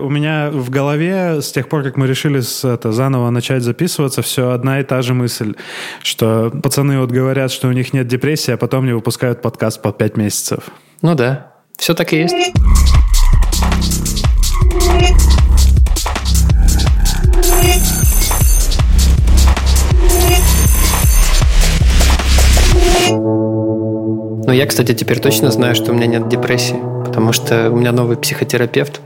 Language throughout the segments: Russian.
У меня в голове с тех пор, как мы решили с, это, заново начать записываться, все одна и та же мысль, что пацаны вот говорят, что у них нет депрессии, а потом не выпускают подкаст по пять месяцев. Ну да, все так и есть. Ну, я, кстати, теперь точно знаю, что у меня нет депрессии, потому что у меня новый психотерапевт,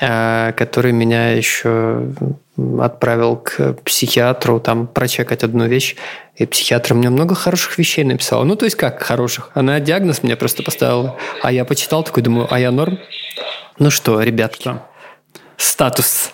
который меня еще отправил к психиатру там прочекать одну вещь, и психиатр мне много хороших вещей написал. Ну, то есть как хороших? Она диагноз мне просто поставила, а я почитал такой, думаю, а я норм? Ну что, ребятки, что? статус.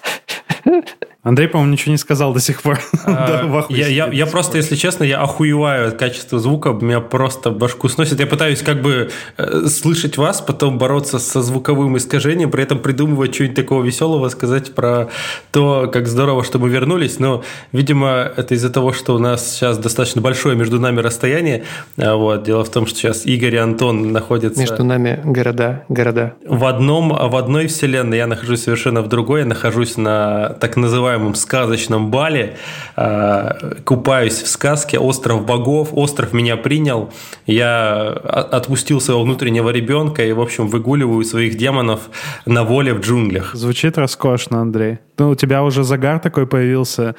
Андрей, по-моему, ничего не сказал до сих пор. А, я, просто, если честно, я охуеваю от качества звука, меня просто башку сносит. Я пытаюсь как бы э, слышать вас, потом бороться со звуковым искажением, при этом придумывать что-нибудь такого веселого, сказать про то, как здорово, что мы вернулись. Но, видимо, это из-за того, что у нас сейчас достаточно большое между нами расстояние. А, вот. Дело в том, что сейчас Игорь и Антон находятся... Между нами города, города. В, одном, в одной вселенной, я нахожусь совершенно в другой, я нахожусь на так называемом называемом сказочном бале. А, купаюсь в сказке «Остров богов». Остров меня принял. Я отпустил своего внутреннего ребенка и, в общем, выгуливаю своих демонов на воле в джунглях. Звучит роскошно, Андрей. Ну, у тебя уже загар такой появился,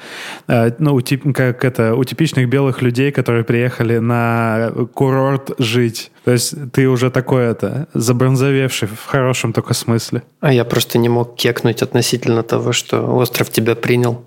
э, ну, у, как это, у типичных белых людей, которые приехали на курорт жить. То есть ты уже такой это, забронзовевший в хорошем только смысле. А я просто не мог кекнуть относительно того, что остров тебя принял.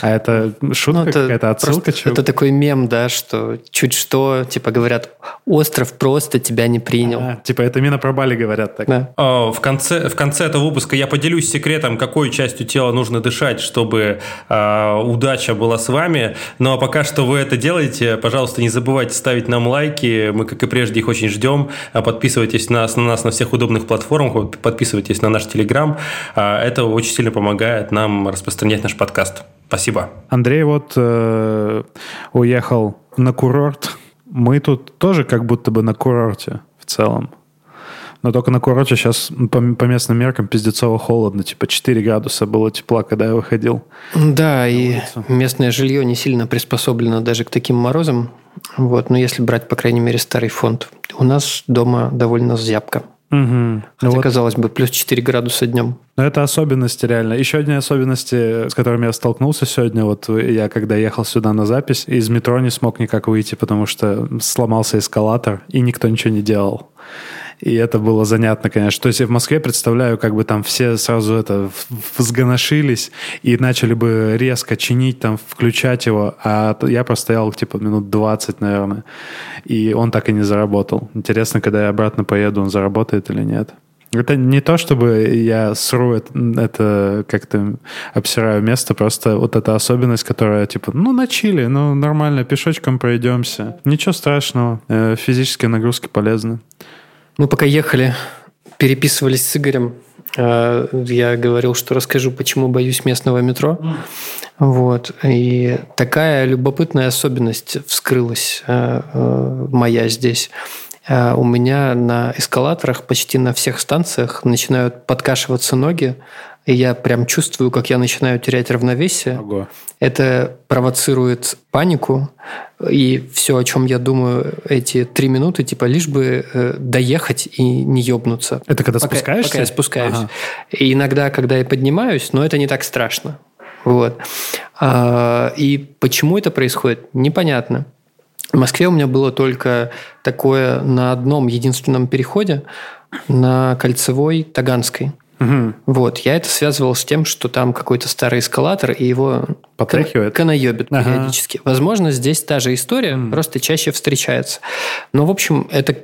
А это шутка ну, это какая-то, отсылка? Просто, это такой мем, да, что чуть что, типа говорят, остров просто тебя не принял. А, типа это именно про Бали говорят так. Да. В, конце, в конце этого выпуска я поделюсь секретом, какой частью тела нужно дышать, чтобы э, удача была с вами. Ну а пока что вы это делаете, пожалуйста, не забывайте ставить нам лайки. Мы, как и прежде, их очень ждем. Подписывайтесь на, на нас на всех удобных платформах, подписывайтесь на наш Телеграм. Это очень сильно помогает нам распространять наш подкаст. Спасибо. Андрей вот э, уехал на курорт. Мы тут тоже как будто бы на курорте в целом. Но только на курорте сейчас по, по местным меркам пиздецово холодно. Типа 4 градуса было тепла, когда я выходил. Да, и улицу. местное жилье не сильно приспособлено даже к таким морозам. Вот, но если брать, по крайней мере, старый фонд. У нас дома довольно зябко. Угу. Хотя, вот. казалось бы, плюс 4 градуса днем. Но это особенности реально. Еще одни особенности, с которыми я столкнулся сегодня. Вот я, когда ехал сюда на запись, из метро не смог никак выйти, потому что сломался эскалатор, и никто ничего не делал. И это было занятно, конечно. То есть я в Москве представляю, как бы там все сразу это взгоношились и начали бы резко чинить, там, включать его. А я простоял типа минут 20, наверное. И он так и не заработал. Интересно, когда я обратно поеду, он заработает или нет. Это не то, чтобы я сру это, это как-то обсираю место, просто вот эта особенность, которая типа, ну, на чили, ну, нормально, пешочком пройдемся. Ничего страшного, э, физические нагрузки полезны. Мы пока ехали, переписывались с Игорем. Э, я говорил, что расскажу, почему боюсь местного метро. Вот. И такая любопытная особенность вскрылась э, э, моя здесь. У меня на эскалаторах почти на всех станциях начинают подкашиваться ноги, и я прям чувствую, как я начинаю терять равновесие. Ого. Это провоцирует панику, и все, о чем я думаю эти три минуты, типа лишь бы э, доехать и не ёбнуться. Это когда пока, спускаешься? Пока я спускаюсь. Ага. И иногда, когда я поднимаюсь, но это не так страшно. Вот. А, и почему это происходит, непонятно. В Москве у меня было только такое на одном единственном переходе на Кольцевой Таганской. Угу. Вот, я это связывал с тем, что там какой-то старый эскалатор, и его Потряхивает. канаебит ага. периодически. Возможно, здесь та же история, mm. просто чаще встречается. Но, в общем, это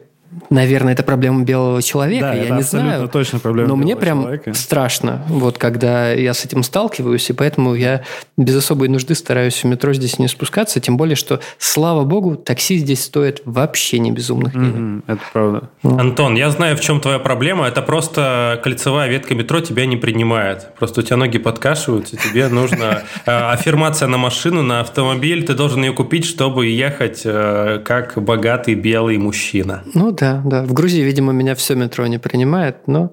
Наверное, это проблема белого человека, да, я не знаю. точно проблема Но мне прям человека. страшно, вот когда я с этим сталкиваюсь, и поэтому я без особой нужды стараюсь в метро здесь не спускаться, тем более, что, слава богу, такси здесь стоит вообще не безумных денег. Mm-hmm, это правда. Вот. Антон, я знаю, в чем твоя проблема. Это просто кольцевая ветка метро тебя не принимает. Просто у тебя ноги подкашиваются, тебе нужна э, аффирмация на машину, на автомобиль. Ты должен ее купить, чтобы ехать э, как богатый белый мужчина. Ну да, да. В Грузии, видимо, меня все метро не принимает, но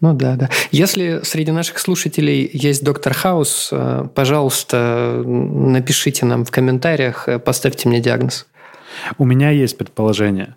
Ну да, да. Если среди наших слушателей есть доктор Хаус, э, пожалуйста, напишите нам в комментариях, э, поставьте мне диагноз. У меня есть предположение,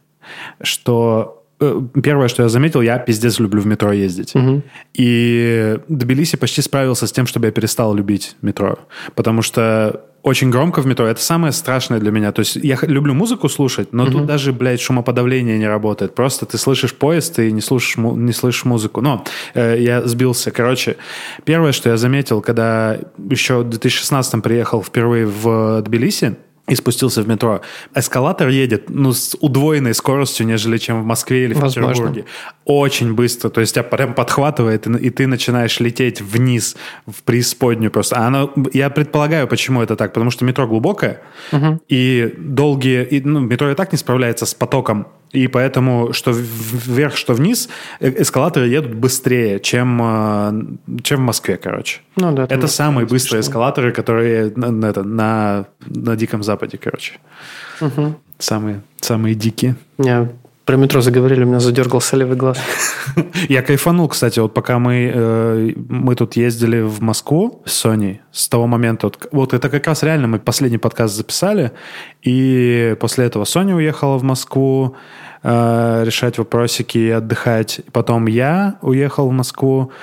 что э, первое, что я заметил, я пиздец люблю в метро ездить. Угу. И Тбилиси почти справился с тем, чтобы я перестал любить метро. Потому что очень громко в метро. Это самое страшное для меня. То есть я люблю музыку слушать, но угу. тут даже, блядь, шумоподавление не работает. Просто ты слышишь поезд и не слушаешь, не слышишь музыку. Но э, я сбился. Короче, первое, что я заметил, когда еще в 2016 приехал впервые в Тбилиси, и спустился в метро. Эскалатор едет ну, с удвоенной скоростью, нежели чем в Москве или в Возможно. Петербурге. Очень быстро. То есть тебя прям подхватывает, и, и ты начинаешь лететь вниз, в преисподнюю просто. А оно, я предполагаю, почему это так. Потому что метро глубокое, угу. и долгие... И, ну, метро и так не справляется с потоком и поэтому, что вверх, что вниз, э, эскалаторы едут быстрее, чем, э, чем в Москве, короче. Ну, да, это самые быстрые смешно. эскалаторы, которые на, это, на, на Диком Западе, короче. Угу. Самые, самые дикие. Я про метро заговорили, у меня задергался левый глаз. Я кайфанул, кстати, вот пока мы, э, мы тут ездили в Москву с Соней, с того момента, вот, вот это как раз реально мы последний подкаст записали, и после этого Соня уехала в Москву э, решать вопросики и отдыхать. Потом я уехал в Москву,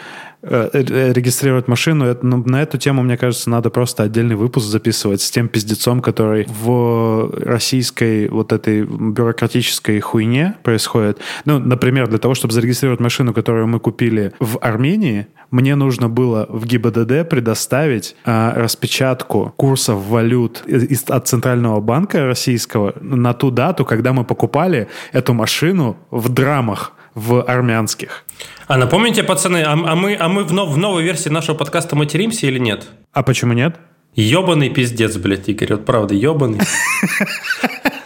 регистрировать машину, это, ну, на эту тему, мне кажется, надо просто отдельный выпуск записывать с тем пиздецом, который в российской вот этой бюрократической хуйне происходит. Ну, например, для того, чтобы зарегистрировать машину, которую мы купили в Армении, мне нужно было в ГИБДД предоставить а, распечатку курсов валют из, от Центрального банка российского на ту дату, когда мы покупали эту машину в драмах в армянских. А напомните, пацаны, а, а мы, а мы в, нов, в новой версии нашего подкаста материмся или нет? А почему нет? Ебаный пиздец, блядь, Игорь, вот правда, ебаный.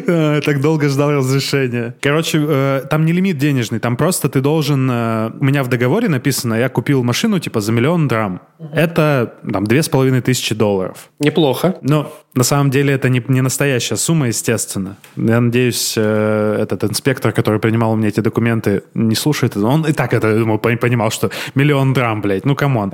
Так долго ждал разрешения. Короче, э, там не лимит денежный, там просто ты должен... Э, у меня в договоре написано, я купил машину типа за миллион драм. Это там две с половиной тысячи долларов. Неплохо. Но на самом деле это не, не настоящая сумма, естественно. Я надеюсь, э, этот инспектор, который принимал у меня эти документы, не слушает. Он и так это думаю, понимал, что миллион драм, блядь, ну come on.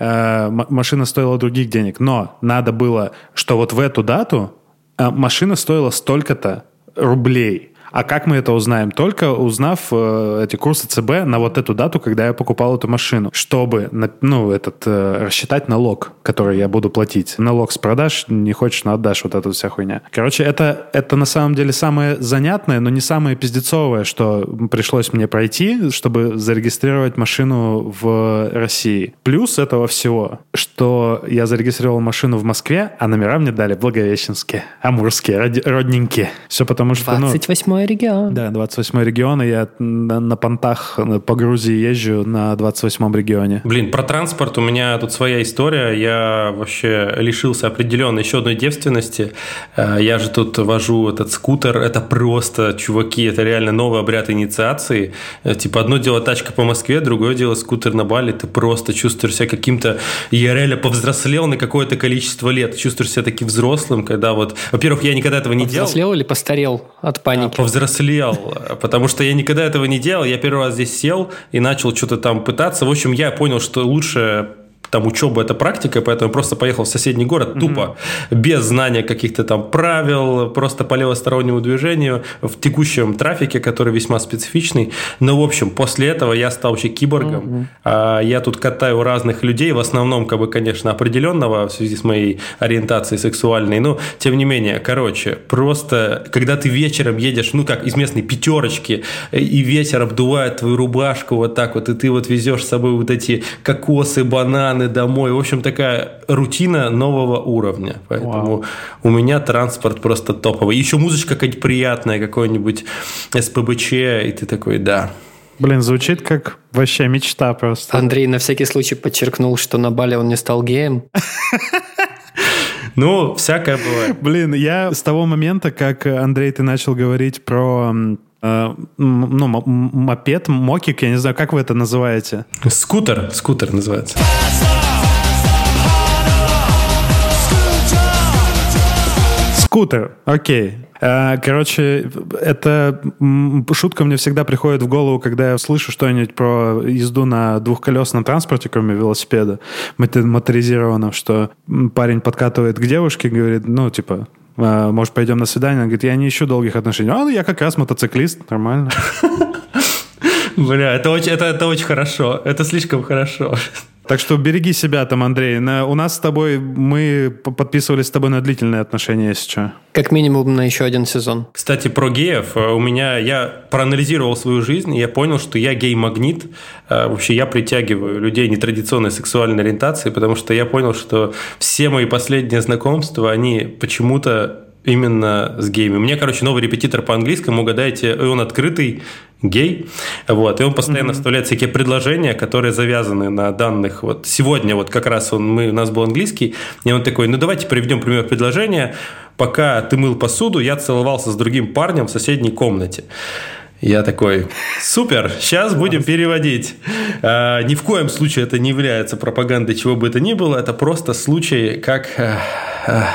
Машина стоила других денег, но надо было, что вот в эту дату машина стоила столько-то, рублей. А как мы это узнаем? Только узнав э, эти курсы ЦБ на вот эту дату, когда я покупал эту машину, чтобы ну, этот, э, рассчитать налог, который я буду платить. Налог с продаж, не хочешь, но отдашь, вот эта вся хуйня. Короче, это, это на самом деле самое занятное, но не самое пиздецовое, что пришлось мне пройти, чтобы зарегистрировать машину в России. Плюс этого всего, что я зарегистрировал машину в Москве, а номера мне дали Благовещенские, Амурские, родненькие. Все потому что... 28 ну, регион. Да, 28 регион, и я на, на понтах по Грузии езжу на 28 регионе. Блин, про транспорт у меня тут своя история. Я вообще лишился определенной еще одной девственности. Э, я же тут вожу этот скутер. Это просто, чуваки, это реально новый обряд инициации. Э, типа одно дело тачка по Москве, другое дело скутер на Бали. Ты просто чувствуешь себя каким-то... Я реально повзрослел на какое-то количество лет. Чувствуешь себя таким взрослым, когда вот... Во-первых, я никогда этого не делал. Повзрослел или постарел от паники? А, повзрослел, потому что я никогда этого не делал. Я первый раз здесь сел и начал что-то там пытаться. В общем, я понял, что лучше там учеба это практика, поэтому просто поехал в соседний город mm-hmm. тупо, без знания каких-то там правил, просто по левостороннему движению в текущем трафике, который весьма специфичный. Но, в общем, после этого я стал вообще киборгом. Mm-hmm. Я тут катаю разных людей, в основном, как бы, конечно, определенного в связи с моей ориентацией сексуальной. Но, тем не менее, короче, просто, когда ты вечером едешь, ну, как из местной пятерочки, и ветер обдувает твою рубашку вот так вот, и ты вот везешь с собой вот эти кокосы, бананы, стороны домой. В общем, такая рутина нового уровня. Поэтому Вау. у меня транспорт просто топовый. Еще музычка какая-нибудь приятная, какой-нибудь СПБЧ, и ты такой, да. Блин, звучит как вообще мечта просто. Андрей на всякий случай подчеркнул, что на Бали он не стал геем. Ну, всякое бывает. Блин, я с того момента, как, Андрей, ты начал говорить про э, ну, мопед, мокик, я не знаю, как вы это называете? Скутер, скутер называется. Скутер, окей. Э, короче, это шутка мне всегда приходит в голову, когда я слышу что-нибудь про езду на двухколесном транспорте, кроме велосипеда, моторизированном, что парень подкатывает к девушке, говорит, ну, типа, «А, может, пойдем на свидание? Он говорит, я не ищу долгих отношений. А, ну, я как раз мотоциклист, нормально. Бля, это очень, это, это очень хорошо. Это слишком хорошо. Так что береги себя там, Андрей. На, у нас с тобой, мы подписывались с тобой на длительные отношения, если что. Как минимум на еще один сезон. Кстати, про геев. Э, у меня, я проанализировал свою жизнь, и я понял, что я гей-магнит. Э, вообще, я притягиваю людей нетрадиционной сексуальной ориентации, потому что я понял, что все мои последние знакомства, они почему-то именно с геями. Мне, короче, новый репетитор по английскому, угадайте, он открытый, гей, вот, и он постоянно mm-hmm. вставляет всякие предложения, которые завязаны на данных. Вот сегодня вот как раз он, мы, у нас был английский, и он такой, ну давайте приведем пример предложения. Пока ты мыл посуду, я целовался с другим парнем в соседней комнате. Я такой, супер, сейчас будем переводить. А, ни в коем случае это не является пропагандой чего бы это ни было, это просто случай, как а, а,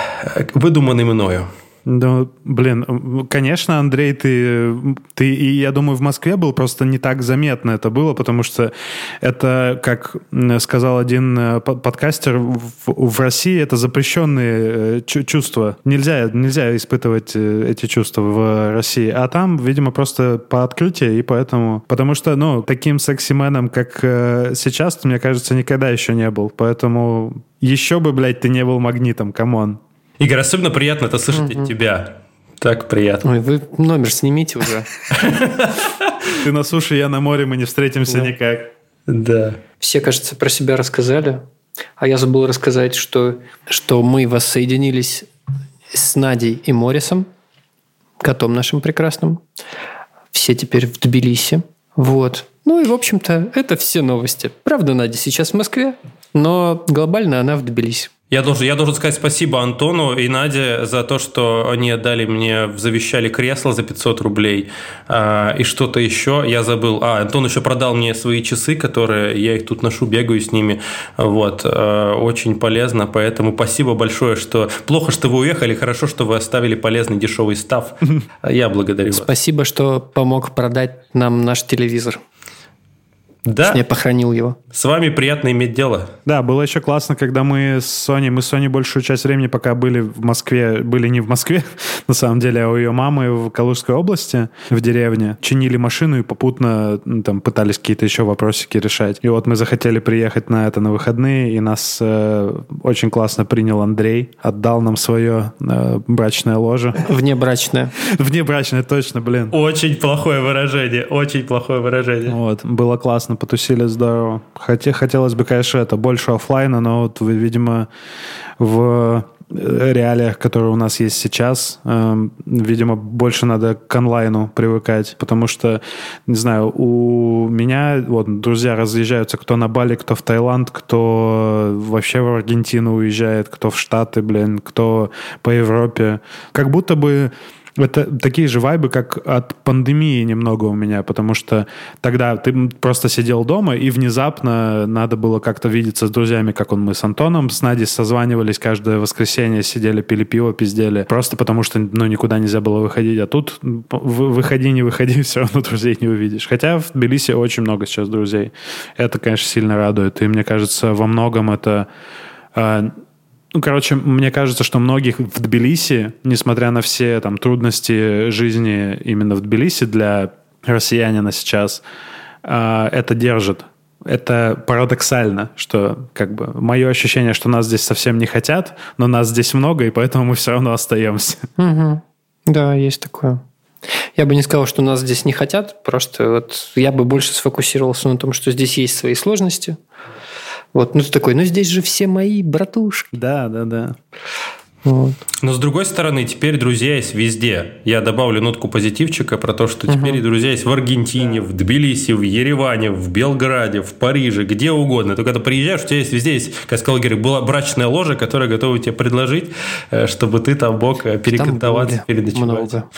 выдуманный мною. Ну, блин, конечно, Андрей, ты, ты, и я думаю, в Москве был просто не так заметно это было, потому что это, как сказал один э, подкастер, в, в России это запрещенные э, чувства. Нельзя, нельзя испытывать э, эти чувства в России. А там, видимо, просто по открытию, и поэтому... Потому что, ну, таким секси-меном, как сейчас, мне кажется, никогда еще не был. Поэтому еще бы, блядь, ты не был магнитом, come on. Игорь, особенно приятно это слышать угу. от тебя. Так приятно. Ой, вы номер снимите уже. Ты на суше, я на море, мы не встретимся никак. Да. Все, кажется, про себя рассказали. А я забыл рассказать, что, что мы воссоединились с Надей и Морисом, котом нашим прекрасным. Все теперь в Тбилиси. Вот. Ну и, в общем-то, это все новости. Правда, Надя сейчас в Москве, но глобально она в Тбилиси. Я должен, я должен сказать спасибо Антону и Наде за то, что они отдали мне, завещали кресло за 500 рублей а, и что-то еще. Я забыл. А, Антон еще продал мне свои часы, которые я их тут ношу, бегаю с ними. Вот. А, очень полезно, поэтому спасибо большое, что... Плохо, что вы уехали, хорошо, что вы оставили полезный дешевый став. Я благодарю вас. Спасибо, что помог продать нам наш телевизор. Да. Я похоронил его. С вами приятно иметь дело. Да, было еще классно, когда мы с Соней, мы с Соней большую часть времени, пока были в Москве, были не в Москве, на самом деле, а у ее мамы в Калужской области, в деревне, чинили машину и попутно там пытались какие-то еще вопросики решать. И вот мы захотели приехать на это на выходные, и нас э, очень классно принял Андрей, отдал нам свое э, брачное ложе. Внебрачное. Внебрачное, точно, блин. Очень плохое выражение, очень плохое выражение. Вот, было классно, потусили здорово. Хотя, хотелось бы, конечно, это больше офлайна, но вот, вы, видимо, в реалиях, которые у нас есть сейчас, э, видимо, больше надо к онлайну привыкать, потому что, не знаю, у меня вот друзья разъезжаются, кто на Бали, кто в Таиланд, кто вообще в Аргентину уезжает, кто в Штаты, блин, кто по Европе. Как будто бы это такие же вайбы, как от пандемии немного у меня, потому что тогда ты просто сидел дома, и внезапно надо было как-то видеться с друзьями, как он мы с Антоном, с Надей созванивались каждое воскресенье, сидели, пили пиво, пиздели, просто потому что ну, никуда нельзя было выходить, а тут выходи, не выходи, все равно друзей не увидишь. Хотя в Тбилиси очень много сейчас друзей. Это, конечно, сильно радует, и мне кажется, во многом это а, ну, короче, мне кажется, что многих в Тбилиси, несмотря на все там трудности жизни именно в Тбилиси для россиянина сейчас, э, это держит. Это парадоксально, что как бы мое ощущение, что нас здесь совсем не хотят, но нас здесь много, и поэтому мы все равно остаемся. Угу. Да, есть такое. Я бы не сказал, что нас здесь не хотят, просто вот я бы больше сфокусировался на том, что здесь есть свои сложности, вот, ну ты такой, ну здесь же все мои братушки. Да, да, да. Вот. Но с другой стороны, теперь друзья есть везде. Я добавлю нотку позитивчика про то, что теперь угу. друзья есть в Аргентине, в Тбилиси, в Ереване, в Белграде, в Париже, где угодно. Только когда приезжаешь, у тебя есть везде есть, как сказал Герик, была брачная ложа, которая готова тебе предложить, э, чтобы ты там мог э, перекантоваться, переночевать. Много.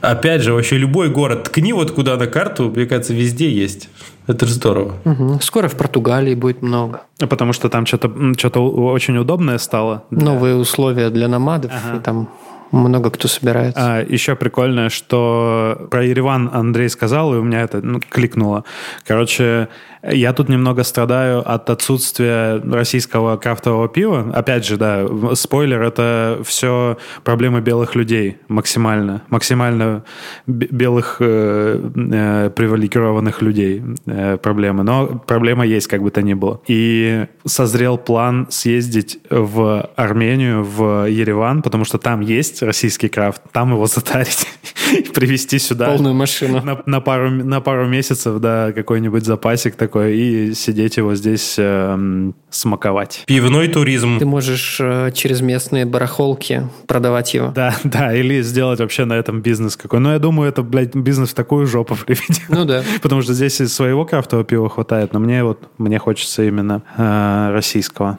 Опять же, вообще любой город, ткни вот куда на карту, мне кажется, везде есть. Это же здорово. Угу. Скоро в Португалии будет много. Потому что там что-то что очень удобное стало. Для... Новые условия для намадов. Ага. И там много кто собирается. А, еще прикольно, что про Ереван Андрей сказал, и у меня это ну, кликнуло. Короче, я тут немного страдаю от отсутствия российского крафтового пива. Опять же, да, спойлер, это все проблемы белых людей максимально. Максимально белых э, э, привилегированных людей э, проблемы. Но проблема есть, как бы то ни было. И созрел план съездить в Армению, в Ереван, потому что там есть российский крафт, там его затарить и привезти сюда. Полную машину. На, на, пару, на пару месяцев, да, какой-нибудь запасик такой, и сидеть его здесь э, смаковать. Пивной туризм. Ты можешь э, через местные барахолки продавать его. Да, да, или сделать вообще на этом бизнес какой. Но я думаю, это, блядь, бизнес в такую жопу приведет. Ну да. Потому что здесь и своего крафтового пива хватает, но мне вот, мне хочется именно э, российского.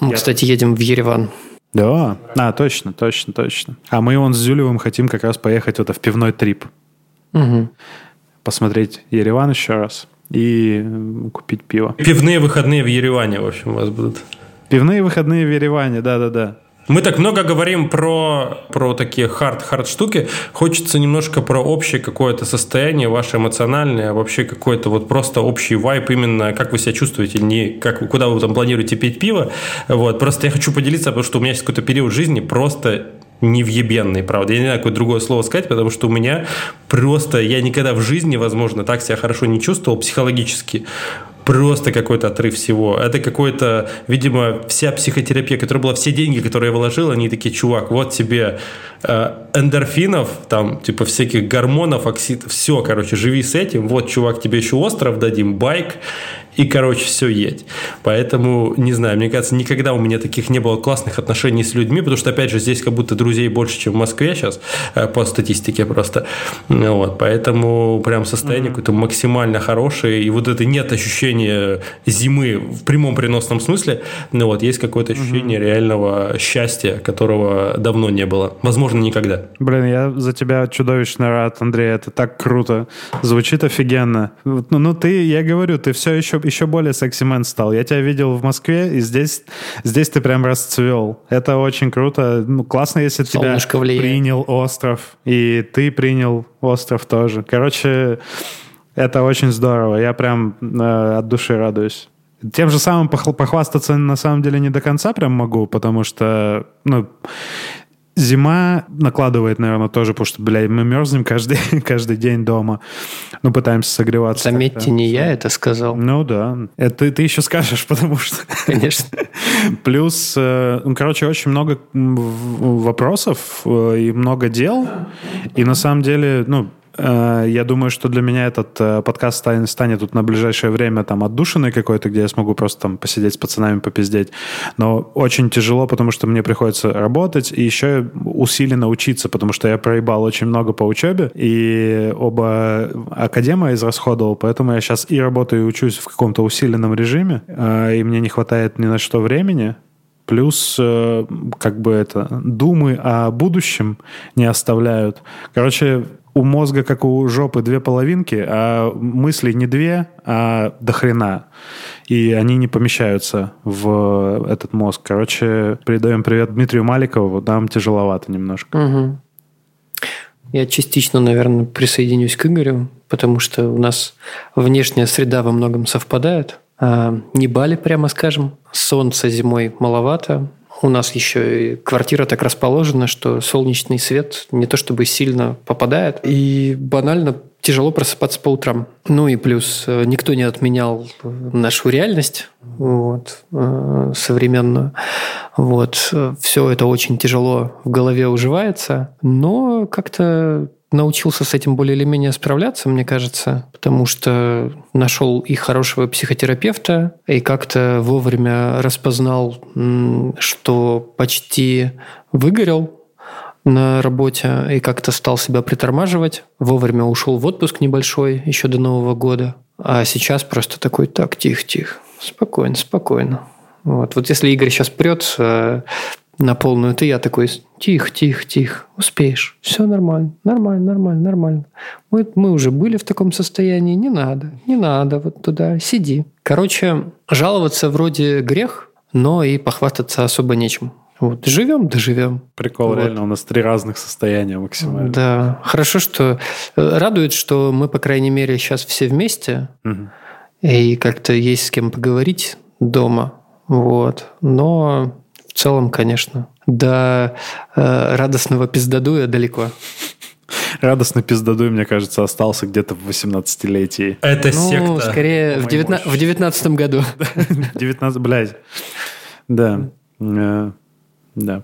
Мы, я... кстати, едем в Ереван. Да, а, точно, точно, точно. А мы он с Зюлевым хотим как раз поехать вот в пивной трип. Угу. Посмотреть Ереван еще раз и купить пиво. Пивные выходные в Ереване, в общем, у вас будут. Пивные выходные в Ереване, да-да-да. Мы так много говорим про, про такие hard-hard штуки. Хочется немножко про общее какое-то состояние ваше эмоциональное, вообще какой-то вот просто общий вайб именно, как вы себя чувствуете, не как, куда вы там планируете пить пиво. Вот. Просто я хочу поделиться, потому что у меня есть какой-то период жизни просто невъебенный, правда. Я не знаю, какое другое слово сказать, потому что у меня просто, я никогда в жизни, возможно, так себя хорошо не чувствовал психологически просто какой-то отрыв всего. Это какой-то, видимо, вся психотерапия, которая была, все деньги, которые я вложил, они такие, чувак, вот тебе э, эндорфинов, там, типа, всяких гормонов, оксид, все, короче, живи с этим, вот, чувак, тебе еще остров дадим, байк, и, короче, все едь. Поэтому, не знаю, мне кажется, никогда у меня таких не было классных отношений с людьми, потому что, опять же, здесь как будто друзей больше, чем в Москве сейчас, э, по статистике просто. Вот, поэтому прям состояние mm-hmm. какое-то максимально хорошее, и вот это нет ощущения зимы в прямом переносном смысле, но вот есть какое-то ощущение mm-hmm. реального счастья, которого давно не было. Возможно, никогда. Блин, я за тебя чудовищно рад, Андрей, это так круто. Звучит офигенно. Ну, ну ты, я говорю, ты все еще еще более секси-мен стал. Я тебя видел в Москве, и здесь, здесь ты прям расцвел. Это очень круто. Ну, классно, если Солнышко тебя влияет. принял остров, и ты принял остров тоже. Короче, это очень здорово. Я прям э, от души радуюсь. Тем же самым похвастаться на самом деле не до конца прям могу, потому что, ну, Зима накладывает, наверное, тоже, потому что, блядь, мы мерзнем каждый, каждый день дома. Ну, пытаемся согреваться. Заметьте, не я это сказал. Ну, да. Это ты, еще скажешь, потому что... Конечно. Плюс, э, ну, короче, очень много вопросов э, и много дел. И на самом деле, ну, я думаю, что для меня этот э, подкаст станет, станет тут на ближайшее время там отдушиной какой-то, где я смогу просто там посидеть с пацанами, попиздеть. Но очень тяжело, потому что мне приходится работать и еще усиленно учиться, потому что я проебал очень много по учебе и оба академа израсходовал, поэтому я сейчас и работаю, и учусь в каком-то усиленном режиме, э, и мне не хватает ни на что времени, Плюс, как бы это, думы о будущем не оставляют. Короче, у мозга, как у жопы, две половинки, а мысли не две, а до хрена. И они не помещаются в этот мозг. Короче, передаем привет Дмитрию Маликову. Нам тяжеловато немножко. Угу. Я частично, наверное, присоединюсь к Игорю, потому что у нас внешняя среда во многом совпадает. А, не Бали, прямо скажем. Солнца зимой маловато, у нас еще и квартира так расположена, что солнечный свет не то чтобы сильно попадает. И банально тяжело просыпаться по утрам. Ну и плюс э, никто не отменял нашу реальность вот, э, современную. Вот. Все это очень тяжело в голове уживается, но как-то научился с этим более или менее справляться, мне кажется, потому что нашел и хорошего психотерапевта, и как-то вовремя распознал, что почти выгорел на работе и как-то стал себя притормаживать. Вовремя ушел в отпуск небольшой еще до Нового года. А сейчас просто такой, так, тихо-тихо, спокойно, спокойно. Вот. вот если Игорь сейчас прет, э, на полную, ты я такой, тихо, тихо, тихо, успеешь, все нормально, нормально, нормально, нормально. Мы, мы уже были в таком состоянии, не надо, не надо вот туда, сиди. Короче, жаловаться вроде грех, но и похвастаться особо нечем. Вот, живем, доживем. Прикол, Вот. реально, у нас три разных состояния максимально. Да, хорошо, что э, радует, что мы, по крайней мере, сейчас все вместе, Мгм. и как-то есть с кем поговорить дома. Вот. Но в целом, конечно, до э, радостного пиздодуя далеко. Радостный пиздодуй, мне кажется, остался где-то в 18-летии. Это ну, секта. скорее в, По-моему, девятна- очень. в девятнадцатом году. 19, блядь. Да. Э, Да.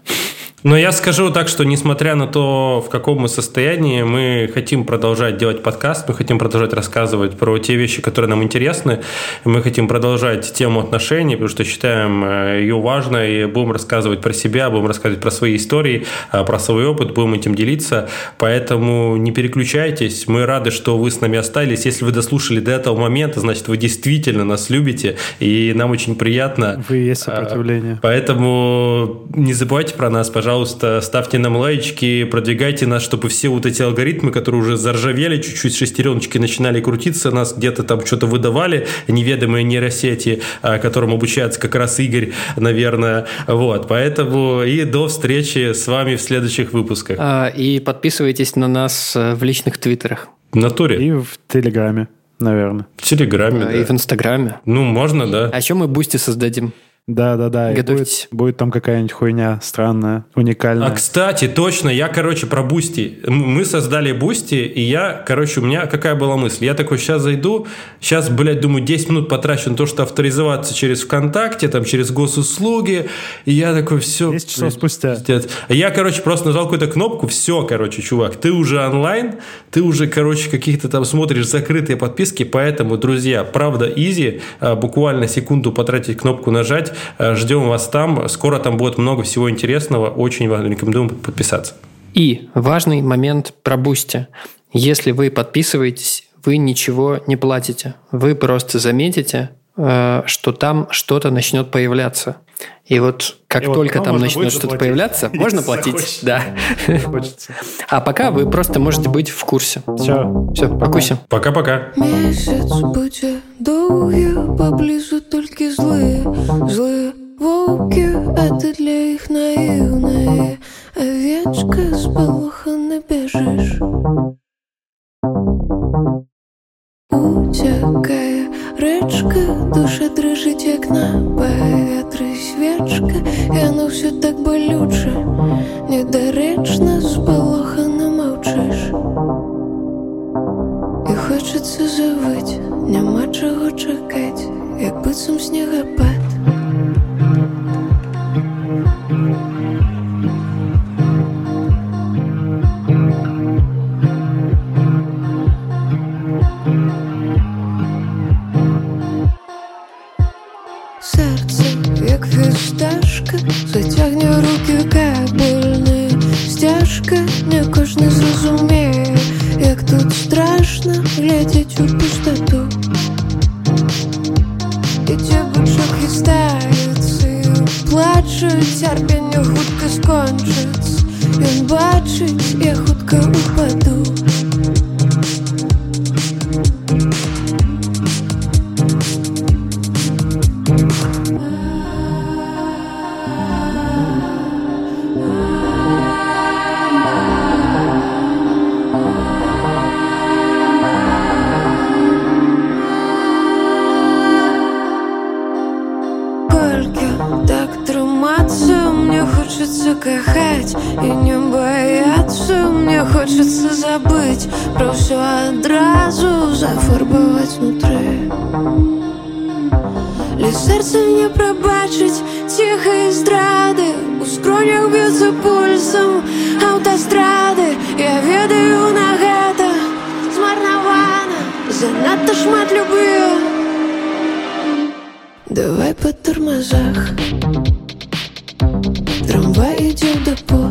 Но я скажу так, что несмотря на то, в каком мы состоянии, мы хотим продолжать делать подкаст, мы хотим продолжать рассказывать про те вещи, которые нам интересны, мы хотим продолжать тему отношений, потому что считаем э, ее важной, и будем рассказывать про себя, будем рассказывать про свои истории, э, про свой опыт, будем этим делиться, поэтому не переключайтесь, мы рады, что вы с нами остались, если вы дослушали до этого момента, значит, вы действительно нас любите, и нам очень приятно. Вы есть сопротивление. Поэтому не забывайте про нас, пожалуйста, ставьте нам лайчики, продвигайте нас, чтобы все вот эти алгоритмы, которые уже заржавели, чуть-чуть шестереночки начинали крутиться, нас где-то там что-то выдавали, неведомые нейросети, а, которым обучается как раз Игорь, наверное. Вот, поэтому и до встречи с вами в следующих выпусках. А, И подписывайтесь на нас э, в личных твиттерах В натуре, И в Телеграме, наверное. в Телеграме, э, и в да. Инстаграме. Ну, можно, да. А еще мы Boosty создадим. Да-да-да. Готовьтесь. Будет, будет там какая-нибудь хуйня странная, уникальная. А, кстати, точно, я, короче, про Boosty. Мы создали Boosty, и я, короче, у меня какая была мысль? Я такой, сейчас зайду, сейчас, блядь, думаю, 10 минут потрачу на то, что авторизоваться через ВКонтакте, там, через госуслуги, и я такой, все. 10 часов спустя. Я, короче, просто нажал какую-то кнопку, все, короче, чувак, ты уже онлайн, ты уже, короче, каких-то там смотришь закрытые подписки, поэтому, друзья, правда, easy, а, буквально секунду потратить кнопку нажать, ждем вас там, скоро там будет много всего интересного, очень вам рекомендуем подписаться. И важный момент про Boosty. Если вы подписываетесь, вы ничего не платите. Вы просто заметите, э, что там что-то начнет появляться. И вот как И вот только потом там можно начнет будет что-то заплатить. появляться, Если можно платить. захочешь. Да. Хочется. А пока вы просто можете быть в курсе. Все. Все, покуся. Пока-пока. Місяць буде довгий, поблизу тільки зли, зли вовки, а ти для їх наївна овечка з полоха не біжиш. Утякає речка, душа дрижить, як на повітрі свічка, і воно все так болюче, недоречно, з полоха не мовчиш. І хочеться завить, нема чого чекать, як бицем снігопад. і плачуть, терпіння хутко скончиться. Він бачить, я хутко упаду. але сэрца не прабачыць ціхай здрады у скронях б'юцца пульсам аўтастрады я ведаю на гэта змарнавана занадта шмат любіў давай па тармазах трамвай ідзе ў дэпо